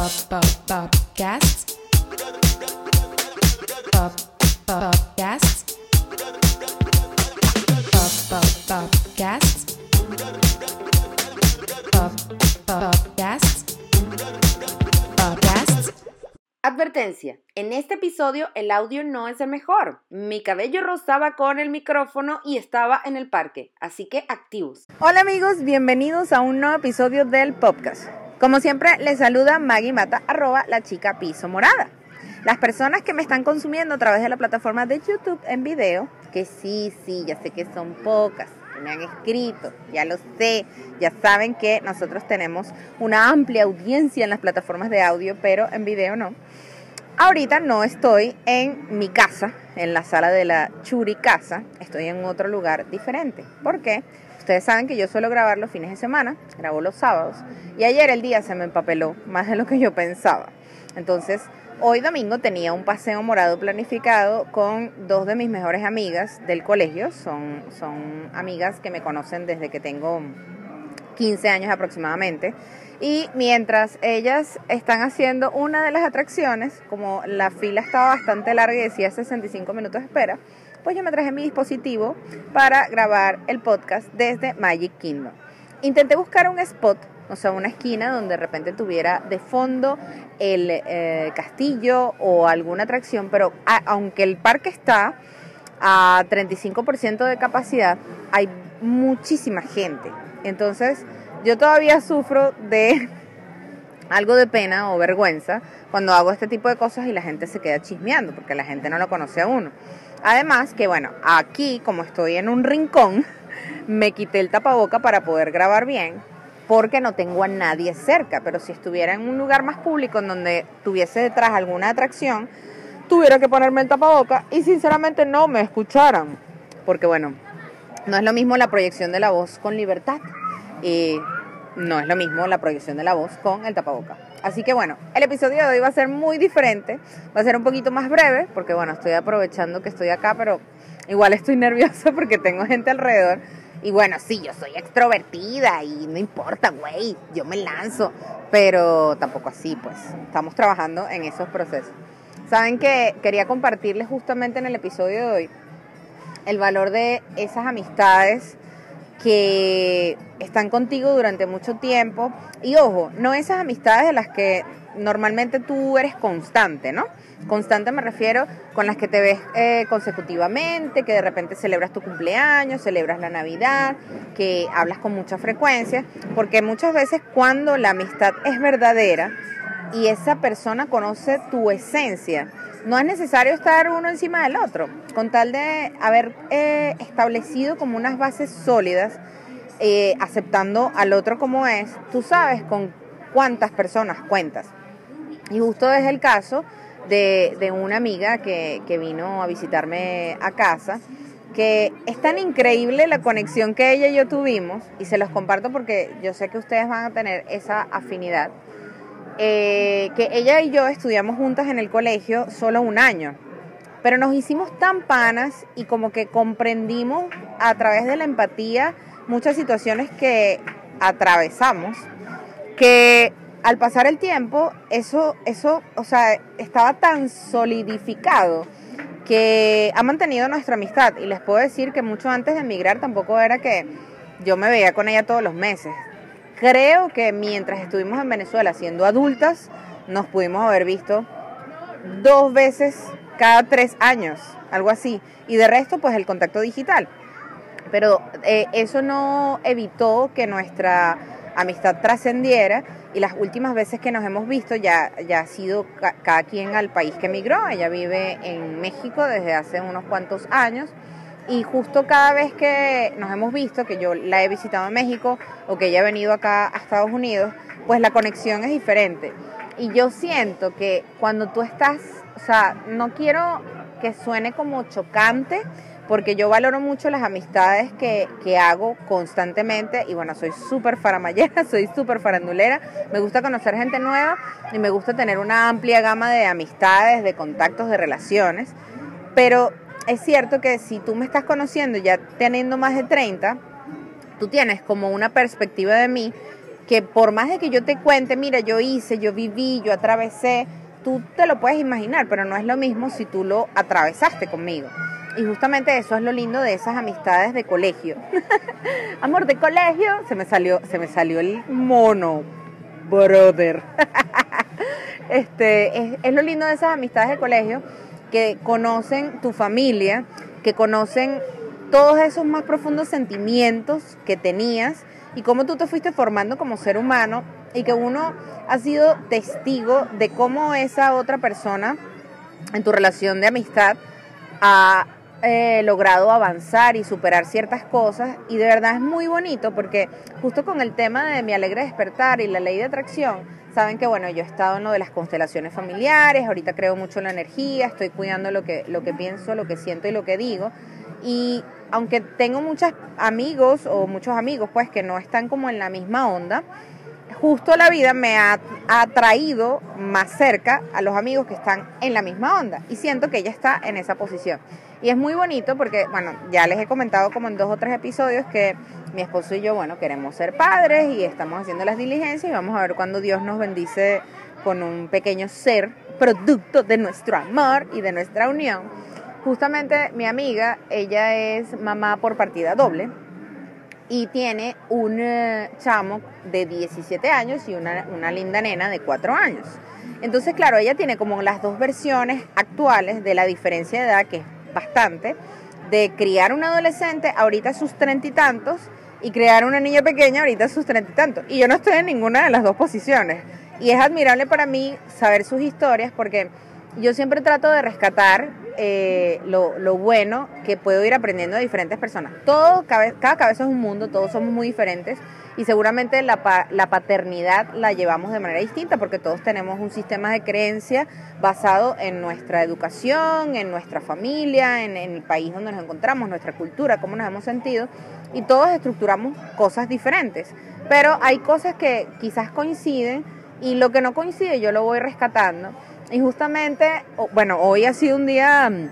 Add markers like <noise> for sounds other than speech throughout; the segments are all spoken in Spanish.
Pop Pop. Pop Pop. Advertencia, en este episodio el audio no es el mejor. Mi cabello rozaba con el micrófono y estaba en el parque, así que activos. Hola amigos, bienvenidos a un nuevo episodio del podcast. Como siempre, les saluda Maggie Mata, arroba la chica piso morada. Las personas que me están consumiendo a través de la plataforma de YouTube en video, que sí, sí, ya sé que son pocas, que me han escrito, ya lo sé, ya saben que nosotros tenemos una amplia audiencia en las plataformas de audio, pero en video no. Ahorita no estoy en mi casa, en la sala de la Churi Casa, estoy en otro lugar diferente. ¿Por qué? Ustedes saben que yo suelo grabar los fines de semana, grabo los sábados, y ayer el día se me empapeló más de lo que yo pensaba. Entonces, hoy domingo tenía un paseo morado planificado con dos de mis mejores amigas del colegio, son, son amigas que me conocen desde que tengo 15 años aproximadamente. Y mientras ellas están haciendo una de las atracciones, como la fila estaba bastante larga y decía 65 minutos de espera, pues yo me traje mi dispositivo para grabar el podcast desde Magic Kingdom. Intenté buscar un spot, o sea, una esquina donde de repente tuviera de fondo el eh, castillo o alguna atracción, pero aunque el parque está a 35% de capacidad, hay muchísima gente. Entonces, yo todavía sufro de <laughs> algo de pena o vergüenza cuando hago este tipo de cosas y la gente se queda chismeando porque la gente no lo conoce a uno. Además que bueno, aquí como estoy en un rincón, me quité el tapaboca para poder grabar bien porque no tengo a nadie cerca, pero si estuviera en un lugar más público en donde tuviese detrás alguna atracción, tuviera que ponerme el tapaboca y sinceramente no me escucharan, porque bueno, no es lo mismo la proyección de la voz con libertad y no es lo mismo la proyección de la voz con el tapaboca. Así que bueno, el episodio de hoy va a ser muy diferente, va a ser un poquito más breve, porque bueno, estoy aprovechando que estoy acá, pero igual estoy <laughs> nerviosa porque tengo gente alrededor. Y bueno, sí, yo soy extrovertida y no importa, güey, yo me lanzo, pero tampoco así, pues estamos trabajando en esos procesos. Saben que quería compartirles justamente en el episodio de hoy el valor de esas amistades que están contigo durante mucho tiempo. Y ojo, no esas amistades de las que normalmente tú eres constante, ¿no? Constante me refiero con las que te ves eh, consecutivamente, que de repente celebras tu cumpleaños, celebras la Navidad, que hablas con mucha frecuencia, porque muchas veces cuando la amistad es verdadera y esa persona conoce tu esencia, no es necesario estar uno encima del otro, con tal de haber eh, establecido como unas bases sólidas, eh, aceptando al otro como es, tú sabes con cuántas personas cuentas. Y justo es el caso de, de una amiga que, que vino a visitarme a casa, que es tan increíble la conexión que ella y yo tuvimos, y se los comparto porque yo sé que ustedes van a tener esa afinidad, eh, que ella y yo estudiamos juntas en el colegio solo un año, pero nos hicimos tan panas y como que comprendimos a través de la empatía muchas situaciones que atravesamos, que al pasar el tiempo, eso, eso, o sea, estaba tan solidificado que ha mantenido nuestra amistad. Y les puedo decir que mucho antes de emigrar tampoco era que yo me veía con ella todos los meses. Creo que mientras estuvimos en Venezuela siendo adultas, nos pudimos haber visto dos veces cada tres años, algo así. Y de resto, pues el contacto digital. Pero eh, eso no evitó que nuestra amistad trascendiera y las últimas veces que nos hemos visto ya, ya ha sido ca- cada quien al país que emigró. Ella vive en México desde hace unos cuantos años y justo cada vez que nos hemos visto, que yo la he visitado en México o que ella ha venido acá a Estados Unidos, pues la conexión es diferente. Y yo siento que cuando tú estás, o sea, no quiero que suene como chocante, porque yo valoro mucho las amistades que, que hago constantemente. Y bueno, soy súper faramallera, <laughs> soy súper farandulera, me gusta conocer gente nueva y me gusta tener una amplia gama de amistades, de contactos, de relaciones, pero es cierto que si tú me estás conociendo ya teniendo más de 30, tú tienes como una perspectiva de mí que por más de que yo te cuente, mira, yo hice, yo viví, yo atravesé, tú te lo puedes imaginar, pero no es lo mismo si tú lo atravesaste conmigo. Y justamente eso es lo lindo de esas amistades de colegio. <laughs> Amor de colegio, se me salió, se me salió el mono, brother. <laughs> este, es, es lo lindo de esas amistades de colegio que conocen tu familia, que conocen todos esos más profundos sentimientos que tenías y cómo tú te fuiste formando como ser humano y que uno ha sido testigo de cómo esa otra persona en tu relación de amistad ha eh, logrado avanzar y superar ciertas cosas y de verdad es muy bonito porque justo con el tema de mi alegre despertar y la ley de atracción, saben que bueno, yo he estado en lo de las constelaciones familiares, ahorita creo mucho en la energía, estoy cuidando lo que, lo que pienso, lo que siento y lo que digo y aunque tengo muchos amigos o muchos amigos pues que no están como en la misma onda, justo la vida me ha atraído más cerca a los amigos que están en la misma onda y siento que ella está en esa posición. Y es muy bonito porque, bueno, ya les he comentado como en dos o tres episodios que mi esposo y yo, bueno, queremos ser padres y estamos haciendo las diligencias y vamos a ver cuando Dios nos bendice con un pequeño ser, producto de nuestro amor y de nuestra unión. Justamente mi amiga, ella es mamá por partida doble y tiene un eh, chamo de 17 años y una, una linda nena de 4 años. Entonces, claro, ella tiene como las dos versiones actuales de la diferencia de edad, que es bastante, de criar un adolescente ahorita sus treinta y tantos y crear una niña pequeña ahorita sus treinta y tantos. Y yo no estoy en ninguna de las dos posiciones. Y es admirable para mí saber sus historias porque yo siempre trato de rescatar eh, lo, lo, bueno que puedo ir aprendiendo de diferentes personas. Todo, cada cabeza es un mundo, todos somos muy diferentes y seguramente la, la, paternidad la llevamos de manera distinta porque todos tenemos un sistema de creencia basado en nuestra educación, en nuestra familia, en, en el país donde nos encontramos, nuestra cultura, cómo nos hemos sentido y todos estructuramos cosas diferentes. Pero hay cosas que quizás coinciden y lo que no coincide yo lo voy rescatando y justamente, bueno, hoy ha sido un día mm,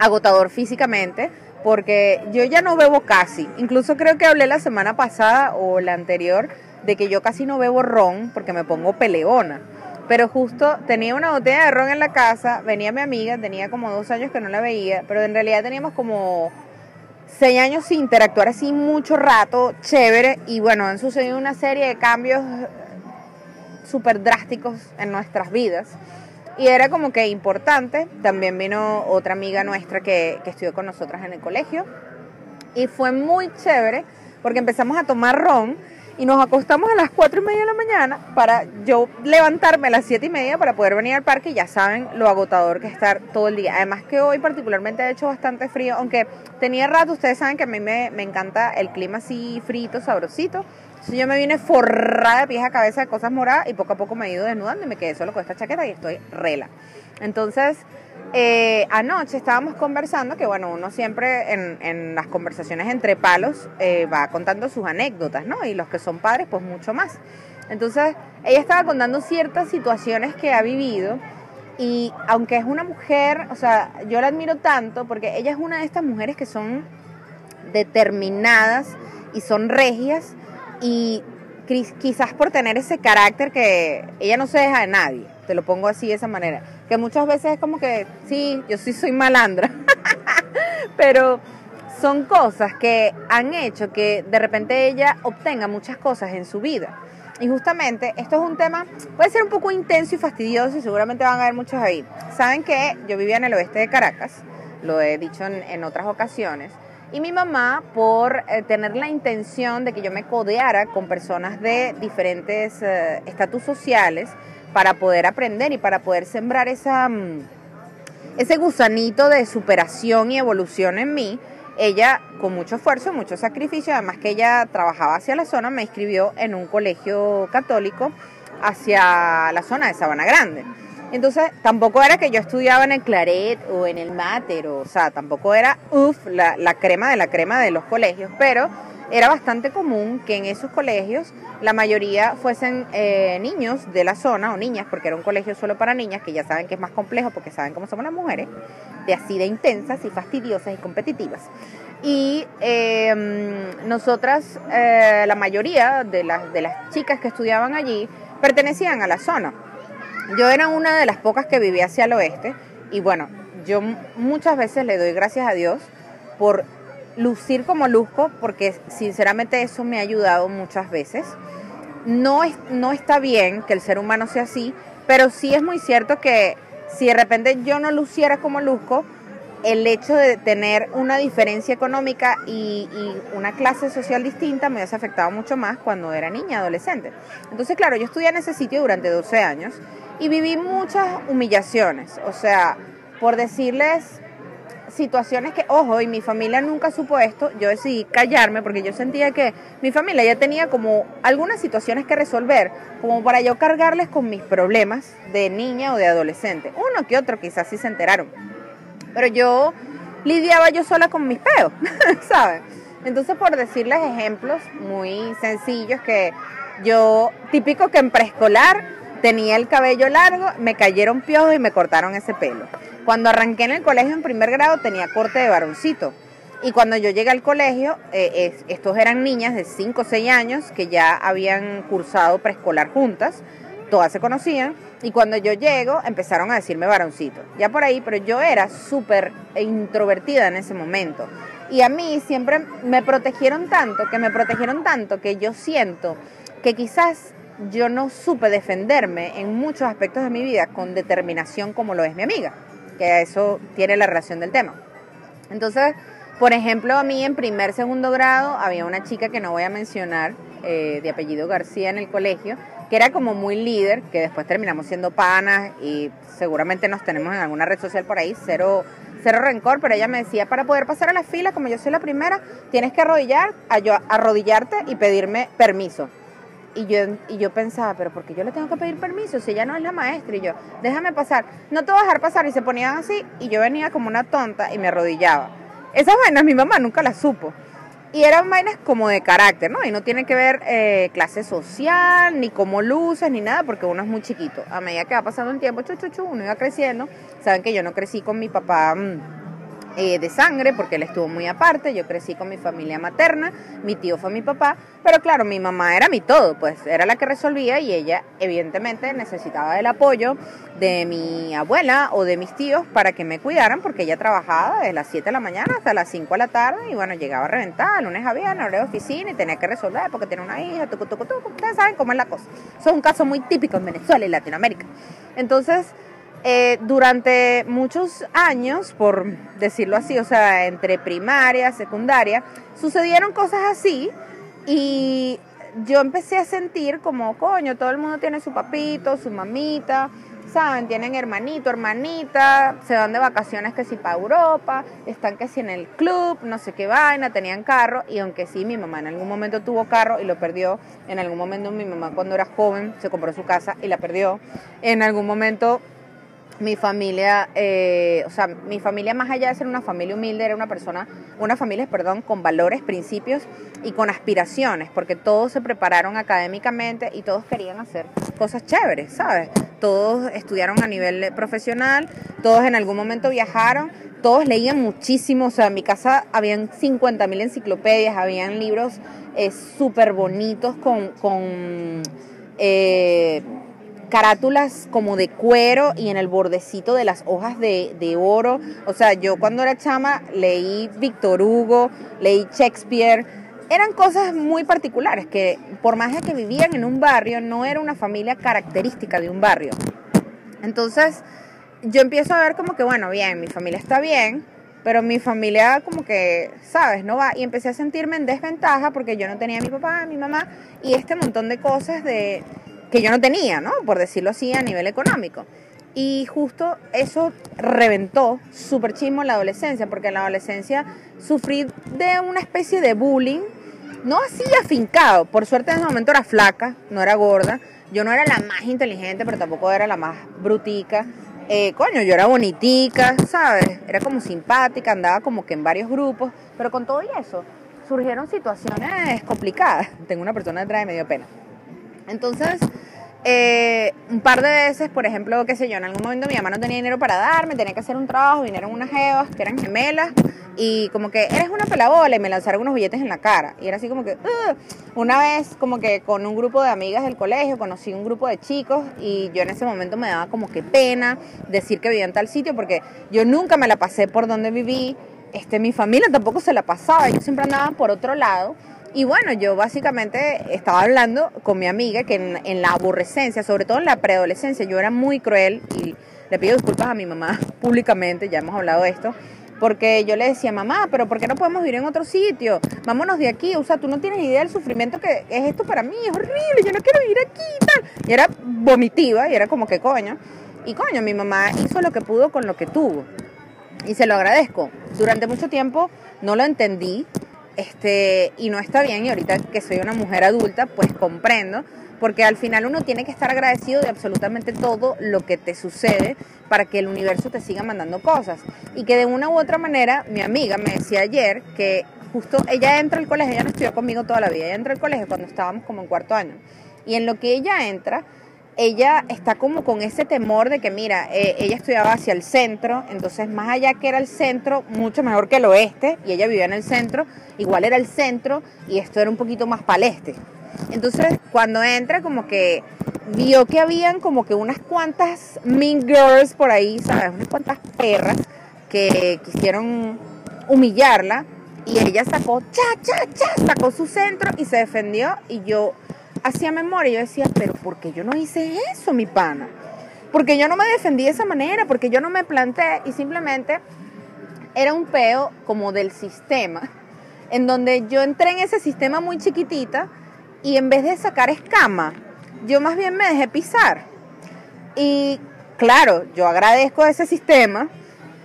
agotador físicamente porque yo ya no bebo casi. Incluso creo que hablé la semana pasada o la anterior de que yo casi no bebo ron porque me pongo peleona. Pero justo tenía una botella de ron en la casa, venía mi amiga, tenía como dos años que no la veía, pero en realidad teníamos como seis años sin interactuar así mucho rato, chévere, y bueno, han sucedido una serie de cambios súper drásticos en nuestras vidas. Y era como que importante. También vino otra amiga nuestra que, que estudió con nosotras en el colegio. Y fue muy chévere porque empezamos a tomar ron y nos acostamos a las 4 y media de la mañana para yo levantarme a las 7 y media para poder venir al parque. Ya saben lo agotador que es estar todo el día. Además que hoy particularmente ha hecho bastante frío, aunque tenía rato, ustedes saben que a mí me, me encanta el clima así frito, sabrosito. Entonces yo me vine forrada de pies a cabeza de cosas moradas y poco a poco me he ido desnudando y me quedé solo con esta chaqueta y estoy rela. Entonces, eh, anoche estábamos conversando, que bueno, uno siempre en, en las conversaciones entre palos eh, va contando sus anécdotas, ¿no? Y los que son padres, pues mucho más. Entonces, ella estaba contando ciertas situaciones que ha vivido y aunque es una mujer, o sea, yo la admiro tanto porque ella es una de estas mujeres que son determinadas y son regias y quizás por tener ese carácter que ella no se deja de nadie, te lo pongo así de esa manera, que muchas veces es como que, sí, yo sí soy malandra, <laughs> pero son cosas que han hecho que de repente ella obtenga muchas cosas en su vida. Y justamente esto es un tema, puede ser un poco intenso y fastidioso y seguramente van a haber muchos ahí. Saben que yo vivía en el oeste de Caracas, lo he dicho en, en otras ocasiones, y mi mamá por eh, tener la intención de que yo me codeara con personas de diferentes eh, estatus sociales para poder aprender y para poder sembrar esa, mm, ese gusanito de superación y evolución en mí. Ella, con mucho esfuerzo, mucho sacrificio, además que ella trabajaba hacia la zona, me inscribió en un colegio católico hacia la zona de Sabana Grande. Entonces, tampoco era que yo estudiaba en el Claret o en el Mater, o, sea, tampoco era, uff, la, la crema de la crema de los colegios, pero era bastante común que en esos colegios la mayoría fuesen eh, niños de la zona o niñas, porque era un colegio solo para niñas, que ya saben que es más complejo porque saben cómo somos las mujeres, de así de intensas y fastidiosas y competitivas. Y eh, nosotras, la mayoría de las, de las chicas que estudiaban allí, pertenecían a la zona. Yo era una de las pocas que vivía hacia el oeste y bueno, yo muchas veces le doy gracias a Dios por lucir como luzco porque sinceramente eso me ha ayudado muchas veces. No, es, no está bien que el ser humano sea así, pero sí es muy cierto que si de repente yo no luciera como luzco, el hecho de tener una diferencia económica y, una clase social distinta me hubiese afectado mucho más cuando era niña, adolescente. Entonces, claro, yo estudié en ese sitio durante 12 años y viví muchas humillaciones. O sea, por decirles situaciones que, ojo, y mi familia nunca supo esto, yo decidí callarme porque yo sentía que mi familia ya tenía como algunas situaciones que resolver, como para yo cargarles con mis problemas de niña o de adolescente. Uno que otro quizás sí se enteraron pero yo lidiaba yo sola con mis peos, <laughs> ¿sabes? Entonces, por decirles ejemplos muy sencillos que yo, típico que en preescolar tenía el cabello largo, me cayeron piojos y me cortaron ese pelo. Cuando arranqué en el colegio en primer grado tenía corte de varoncito. Y cuando yo llegué al colegio, eh, estos eran niñas de 5 o 6 años que ya habían cursado preescolar juntas, todas se conocían y cuando yo llego, empezaron a decirme varoncito. Ya por ahí, pero yo era súper introvertida en ese momento. Y a mí siempre me protegieron tanto, que me protegieron tanto, que yo siento que quizás yo no supe defenderme en muchos aspectos de mi vida con determinación como lo es mi amiga, que eso tiene la relación del tema. Entonces, por ejemplo, a mí en primer, segundo grado había una chica que no voy a mencionar, eh, de apellido García en el colegio, que era como muy líder, que después terminamos siendo panas y seguramente nos tenemos en alguna red social por ahí, cero, cero rencor, pero ella me decía, para poder pasar a la fila, como yo soy la primera, tienes que arrodillar, arrodillarte y pedirme permiso. Y yo, y yo pensaba, pero ¿por qué yo le tengo que pedir permiso si ella no es la maestra? Y yo, déjame pasar, no te voy a dejar pasar. Y se ponían así y yo venía como una tonta y me arrodillaba. Esas vainas mi mamá nunca las supo. Y eran vainas como de carácter, ¿no? Y no tiene que ver eh, clase social, ni cómo luces, ni nada, porque uno es muy chiquito. A medida que va pasando el tiempo, chu, uno iba creciendo. Saben que yo no crecí con mi papá. Mm, eh, de sangre, porque él estuvo muy aparte, yo crecí con mi familia materna, mi tío fue mi papá, pero claro, mi mamá era mi todo, pues era la que resolvía y ella evidentemente necesitaba el apoyo de mi abuela o de mis tíos para que me cuidaran, porque ella trabajaba desde las 7 de la mañana hasta las 5 de la tarde y bueno, llegaba a reventar, lunes a viernes, hora de oficina y tenía que resolver porque tiene una hija, tucu, tucu, tucu, ustedes saben cómo es la cosa. Eso es un caso muy típico en Venezuela y Latinoamérica. Entonces, eh, durante muchos años, por decirlo así, o sea, entre primaria, secundaria, sucedieron cosas así y yo empecé a sentir como, coño, todo el mundo tiene su papito, su mamita, ¿saben? Tienen hermanito, hermanita, se van de vacaciones que si para Europa, están que si en el club, no sé qué vaina, tenían carro y aunque sí, mi mamá en algún momento tuvo carro y lo perdió, en algún momento mi mamá cuando era joven se compró su casa y la perdió, en algún momento mi familia, eh, o sea, mi familia más allá de ser una familia humilde, era una persona, una familia, perdón, con valores, principios y con aspiraciones, porque todos se prepararon académicamente y todos querían hacer cosas chéveres, ¿sabes? Todos estudiaron a nivel profesional, todos en algún momento viajaron, todos leían muchísimo, o sea, en mi casa habían 50 mil enciclopedias, habían libros eh, súper bonitos con... con eh, carátulas como de cuero y en el bordecito de las hojas de, de, oro. O sea, yo cuando era chama leí Víctor Hugo, leí Shakespeare. Eran cosas muy particulares que por más de que vivían en un barrio, no era una familia característica de un barrio. Entonces, yo empiezo a ver como que, bueno, bien, mi familia está bien, pero mi familia como que, ¿sabes? No va. Y empecé a sentirme en desventaja porque yo no tenía a mi papá, a mi mamá y este montón de cosas de que yo no tenía, ¿no? Por decirlo así, a nivel económico. Y justo eso reventó súper chismo en la adolescencia, porque en la adolescencia sufrí de una especie de bullying, no así afincado, por suerte en ese momento era flaca, no era gorda, yo no era la más inteligente, pero tampoco era la más brutica. Eh, coño, yo era bonitica, ¿sabes? Era como simpática, andaba como que en varios grupos, pero con todo y eso surgieron situaciones complicadas. Tengo una persona detrás de medio pena. Entonces, eh, un par de veces, por ejemplo, qué sé yo, en algún momento mi mamá no tenía dinero para darme, tenía que hacer un trabajo, vinieron unas jevas que eran gemelas, y como que eres una pelabola y me lanzaron unos billetes en la cara. Y era así como que, "Ugh". una vez como que con un grupo de amigas del colegio conocí un grupo de chicos y yo en ese momento me daba como que pena decir que vivía en tal sitio porque yo nunca me la pasé por donde viví, este, mi familia tampoco se la pasaba, yo siempre andaba por otro lado. Y bueno, yo básicamente estaba hablando con mi amiga que en, en la aborrecencia, sobre todo en la preadolescencia, yo era muy cruel y le pido disculpas a mi mamá <laughs> públicamente, ya hemos hablado de esto, porque yo le decía, mamá, pero ¿por qué no podemos vivir en otro sitio? Vámonos de aquí, o sea, tú no tienes idea del sufrimiento que es esto para mí, es horrible, yo no quiero vivir aquí y tal. Y era vomitiva, y era como que coño. Y coño, mi mamá hizo lo que pudo con lo que tuvo. Y se lo agradezco. Durante mucho tiempo no lo entendí, este, y no está bien, y ahorita que soy una mujer adulta, pues comprendo, porque al final uno tiene que estar agradecido de absolutamente todo lo que te sucede para que el universo te siga mandando cosas. Y que de una u otra manera, mi amiga me decía ayer que justo ella entra al colegio, ella no estudió conmigo toda la vida, ella entra al colegio cuando estábamos como en cuarto año. Y en lo que ella entra, ella está como con ese temor de que, mira, eh, ella estudiaba hacia el centro, entonces más allá que era el centro, mucho mejor que el oeste, y ella vivía en el centro, igual era el centro, y esto era un poquito más para el este. Entonces, cuando entra, como que vio que habían como que unas cuantas mean girls por ahí, ¿sabes? Unas cuantas perras que quisieron humillarla, y ella sacó, cha, cha, cha, sacó su centro y se defendió, y yo hacía memoria, yo decía, pero ¿por qué yo no hice eso, mi pana? Porque yo no me defendí de esa manera, porque yo no me planté y simplemente era un peo como del sistema, en donde yo entré en ese sistema muy chiquitita y en vez de sacar escama, yo más bien me dejé pisar. Y claro, yo agradezco ese sistema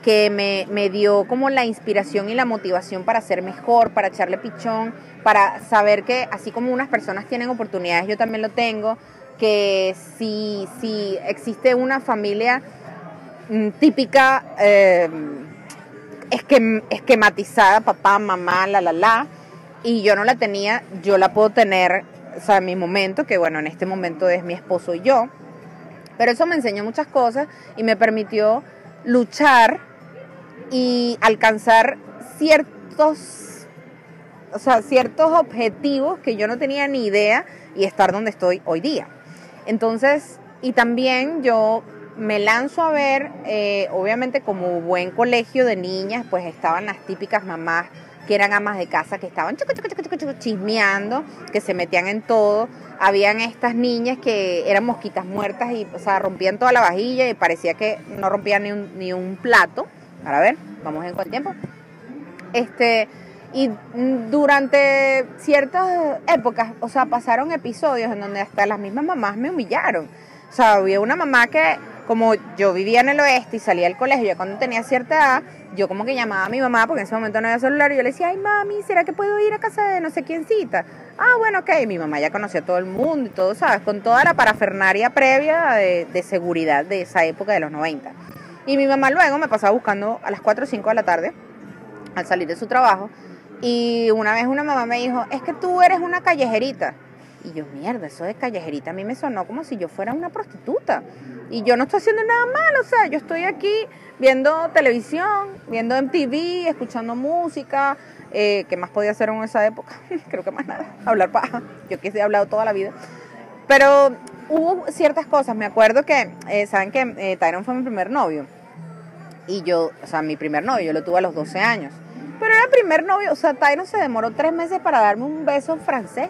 que me, me dio como la inspiración y la motivación para ser mejor, para echarle pichón, para saber que así como unas personas tienen oportunidades, yo también lo tengo, que si, si existe una familia mm, típica, eh, esquem- esquematizada, papá, mamá, la, la, la, y yo no la tenía, yo la puedo tener, o en mi momento, que bueno, en este momento es mi esposo y yo, pero eso me enseñó muchas cosas y me permitió luchar y alcanzar ciertos, o sea, ciertos objetivos que yo no tenía ni idea y estar donde estoy hoy día. Entonces, y también yo me lanzo a ver, eh, obviamente como buen colegio de niñas, pues estaban las típicas mamás que eran amas de casa, que estaban chucu, chucu, chucu, chismeando, que se metían en todo. Habían estas niñas que eran mosquitas muertas y, o sea, rompían toda la vajilla y parecía que no rompían ni un, ni un plato. Para ver, vamos en cuánto tiempo. Este, y durante ciertas épocas, o sea, pasaron episodios en donde hasta las mismas mamás me humillaron. O sea, había una mamá que, como yo vivía en el oeste y salía del colegio, ya cuando tenía cierta edad, yo como que llamaba a mi mamá, porque en ese momento no había celular, y yo le decía, ay mami, ¿será que puedo ir a casa de no sé quiéncita? Ah, bueno, ok, mi mamá ya conocía a todo el mundo y todo, ¿sabes? Con toda la parafernaria previa de, de seguridad de esa época de los 90. Y mi mamá luego me pasaba buscando a las 4 o 5 de la tarde, al salir de su trabajo, y una vez una mamá me dijo, es que tú eres una callejerita. Y yo, mierda, eso de callejerita a mí me sonó como si yo fuera una prostituta. Y yo no estoy haciendo nada mal, o sea, yo estoy aquí viendo televisión, viendo MTV, escuchando música. Eh, ¿Qué más podía hacer en esa época? <laughs> Creo que más nada, hablar paja. Yo que he hablado toda la vida. Pero hubo ciertas cosas, me acuerdo que, eh, ¿saben que eh, Tyron fue mi primer novio? Y yo, o sea, mi primer novio, yo lo tuve a los 12 años. Pero era primer novio, o sea, Tyron se demoró tres meses para darme un beso francés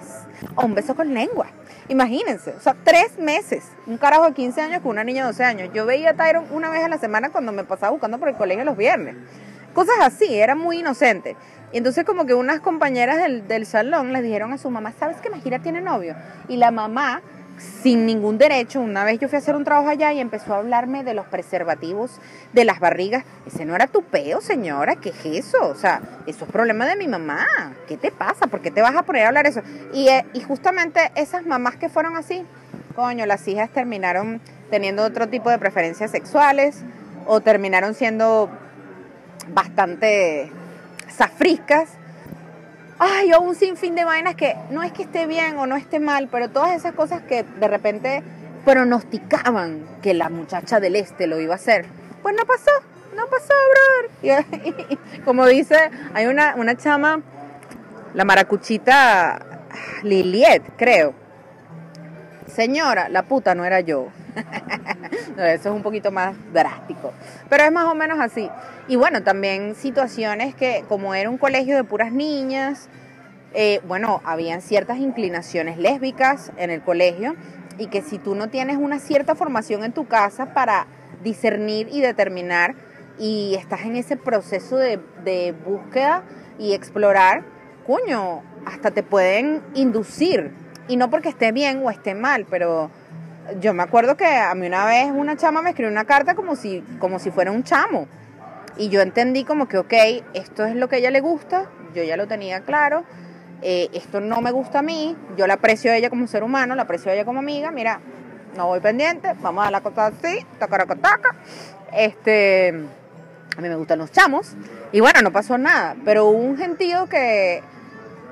o un beso con lengua. Imagínense, o sea, tres meses. Un carajo de 15 años con una niña de 12 años. Yo veía a Tyron una vez a la semana cuando me pasaba buscando por el colegio los viernes. Cosas así, era muy inocente. Y entonces como que unas compañeras del, del salón les dijeron a su mamá, ¿sabes que Majira tiene novio? Y la mamá sin ningún derecho. Una vez yo fui a hacer un trabajo allá y empezó a hablarme de los preservativos, de las barrigas. Ese no era tu peo, señora, ¿qué es eso? O sea, eso es problema de mi mamá. ¿Qué te pasa? ¿Por qué te vas a poner a hablar eso? Y, eh, justamente esas mamás que fueron así, coño, las hijas terminaron teniendo otro tipo de preferencias sexuales o terminaron siendo bastante zafriscas ay, o un sinfín de vainas que no es que esté bien o no esté mal, pero todas esas cosas que de repente pronosticaban que la muchacha del este lo iba a hacer, pues no pasó, no pasó, brother. <laughs> Y, como dice, hay una, una chama, la maracuchita Liliet, creo. Señora, la puta no era yo. <laughs> Eso es un poquito más drástico. Pero es más o menos así. Y bueno, también situaciones que, como era un colegio de puras niñas, eh, bueno, habían ciertas inclinaciones lésbicas en el colegio y que si tú no tienes una cierta formación en tu casa para discernir y determinar y estás en ese proceso de búsqueda y explorar, coño, hasta te pueden inducir. Y no porque esté bien o esté mal, pero yo me acuerdo que a mí una vez una chama me escribió una carta como si, como si fuera un chamo. Y yo entendí como que, ok, esto es lo que ella le gusta, yo ya lo tenía claro, eh, esto no me gusta a mí, yo la aprecio a ella como ser humano, la aprecio a ella como amiga, mira, no voy pendiente, vamos a la cosa así, tacaracotaca. Este, a mí me gustan los chamos. Y bueno, no pasó nada, pero hubo un gentío que,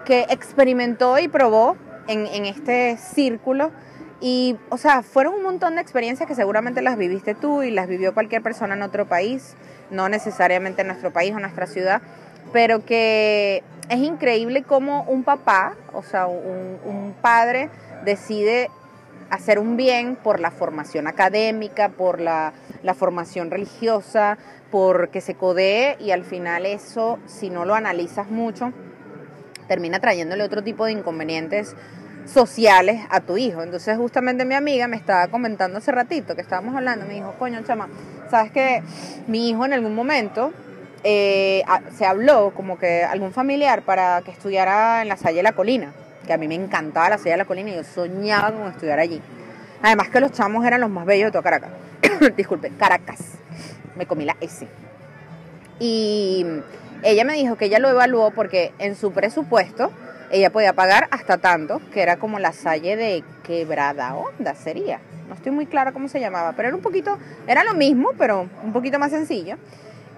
que experimentó y probó en, en este círculo. Y, o sea, fueron un montón de experiencias que seguramente las viviste tú y las vivió cualquier persona en otro país, no necesariamente en nuestro país o nuestra ciudad, pero que es increíble cómo un papá, o sea, un, un padre decide hacer un bien por la formación académica, por la, la formación religiosa, por que se codee y al final eso, si no lo analizas mucho, termina trayéndole otro tipo de inconvenientes sociales a tu hijo. Entonces justamente mi amiga me estaba comentando hace ratito que estábamos hablando, me dijo, coño, chama, sabes que mi hijo en algún momento eh, se habló como que algún familiar para que estudiara en la Salle de la Colina, que a mí me encantaba la Salle de la Colina y yo soñaba con estudiar allí. Además que los chamos eran los más bellos de toda Caracas. <coughs> Disculpe, Caracas. Me comí la S. Y ella me dijo que ella lo evaluó porque en su presupuesto ella podía pagar hasta tanto, que era como la Salle de Quebrada Onda, sería. No estoy muy clara cómo se llamaba, pero era un poquito, era lo mismo, pero un poquito más sencillo.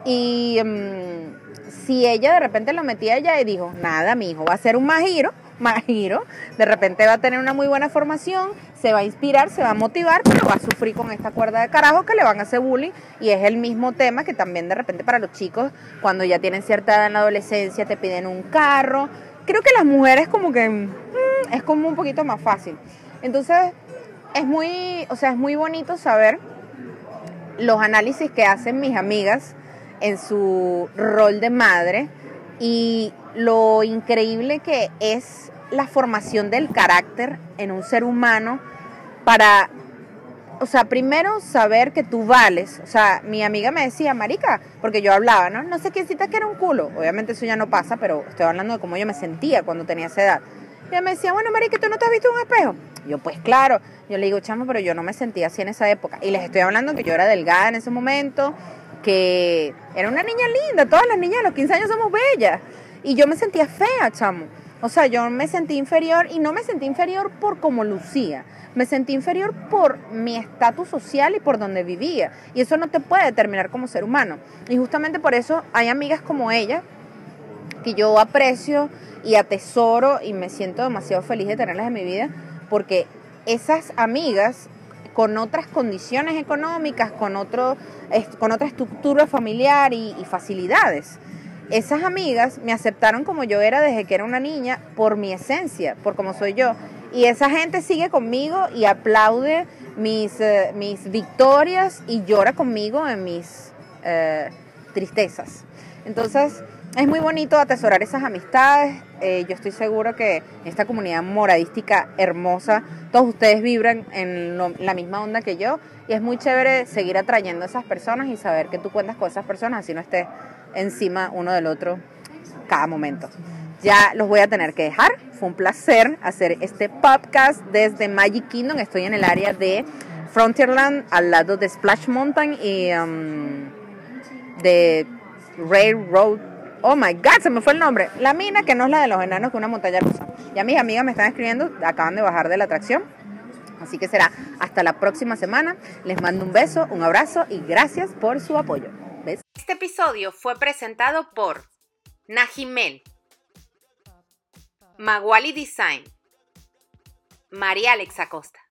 Y mm, si ella de repente lo metía ella y dijo, nada, mi hijo va a ser un majiro, <laughs> majiro, de repente va a tener una muy buena formación, se va a inspirar, se va a motivar, pero va a sufrir con esta cuerda de carajo que le van a hacer bullying y es el mismo tema que también de repente para los chicos cuando ya tienen cierta edad en la adolescencia te piden un carro. Creo que las mujeres como que mm, es como un poquito más fácil. Entonces, es muy, o sea, es muy bonito saber los análisis que hacen mis amigas en su rol de madre y lo increíble que es la formación del carácter en un ser humano para, o sea, primero saber que tú vales. O sea, mi amiga me decía, marica, porque yo hablaba, ¿no? No sé quién cita que era un culo. Obviamente eso ya no pasa, pero estoy hablando de cómo yo me sentía cuando tenía esa edad. Y ella me decía, bueno, marica, ¿tú no te has visto un espejo? Yo, pues claro. Yo le digo, chamo, pero yo no me sentía así en esa época. Y les estoy hablando que yo era delgada en ese momento, que era una niña linda. Todas las niñas de los 15 años somos bellas. Y yo me sentía fea, chamo. O sea, yo me sentí inferior y no me sentí inferior por cómo lucía. Me sentí inferior por mi estatus social y por donde vivía. Y eso no te puede determinar como ser humano. Y justamente por eso hay amigas como ella que yo aprecio y atesoro y me siento demasiado feliz de tenerlas en mi vida porque esas amigas con otras condiciones económicas, con, otro, con otra estructura familiar y, y facilidades, esas amigas me aceptaron como yo era desde que era una niña por mi esencia, por como soy yo. Y esa gente sigue conmigo y aplaude mis, eh, mis victorias y llora conmigo en mis eh, tristezas. Entonces, es muy bonito atesorar esas amistades. Eh, yo estoy seguro que esta comunidad moradística hermosa, todos ustedes vibran en la misma onda que yo. Y es muy chévere seguir atrayendo a esas personas y saber que tú cuentas con esas personas, así no estés encima uno del otro cada momento. Ya los voy a tener que dejar. Fue un placer hacer este podcast desde Magic Kingdom. Estoy en el área de Frontierland, al lado de Splash Mountain y um, de Railroad. Oh my God, se me fue el nombre. La mina que no es la de los enanos, que es una montaña rusa. Ya mis amigas me están escribiendo, acaban de bajar de la atracción. Así que será hasta la próxima semana. Les mando un beso, un abrazo y gracias por su apoyo. Este episodio fue presentado por Najimel, Maguali Design, María Alexa Costa.